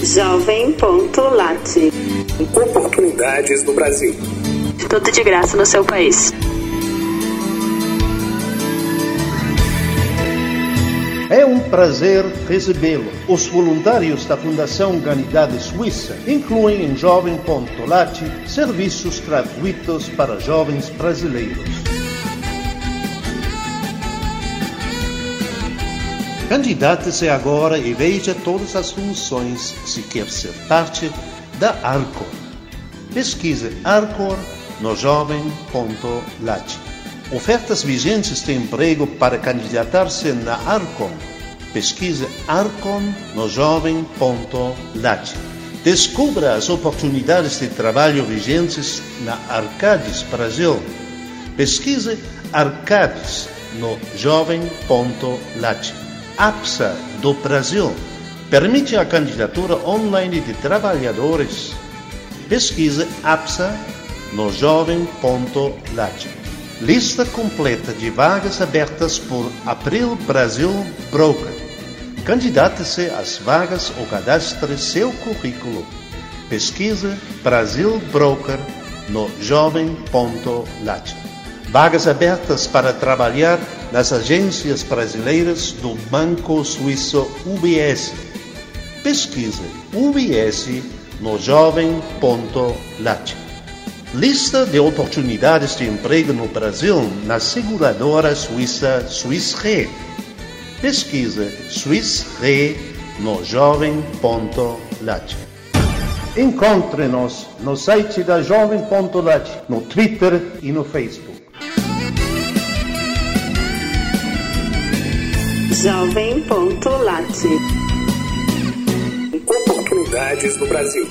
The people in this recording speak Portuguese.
Jovem.lat Oportunidades no Brasil. Tudo de graça no seu país. É um prazer recebê-lo. Os voluntários da Fundação Humanidade Suíça incluem em Jovem.lat serviços gratuitos para jovens brasileiros. Candidate-se agora e veja todas as funções se quer ser parte da Arcor. Pesquise Arcor no jovem.lat. Ofertas vigentes de emprego para candidatar-se na Arcon. Pesquise Arcon no jovem.lat. Descubra as oportunidades de trabalho vigentes na Arcades Brasil. Pesquise Arcades no jovem.lat. APSA do Brasil permite a candidatura online de trabalhadores. Pesquise APSA no jovem.lat. Lista completa de vagas abertas por April Brasil Broker. Candidate-se às vagas ou cadastre seu currículo. Pesquise Brasil Broker no jovem.lat. Vagas abertas para trabalhar nas agências brasileiras do Banco Suíço UBS. Pesquise UBS no jovem.lat. Lista de oportunidades de emprego no Brasil na seguradora suíça Swiss Re. Pesquise Swiss Re no jovem.lat. Encontre-nos no site da jovem.lat, no Twitter e no Facebook. Jovem.lat Oportunidades no Brasil.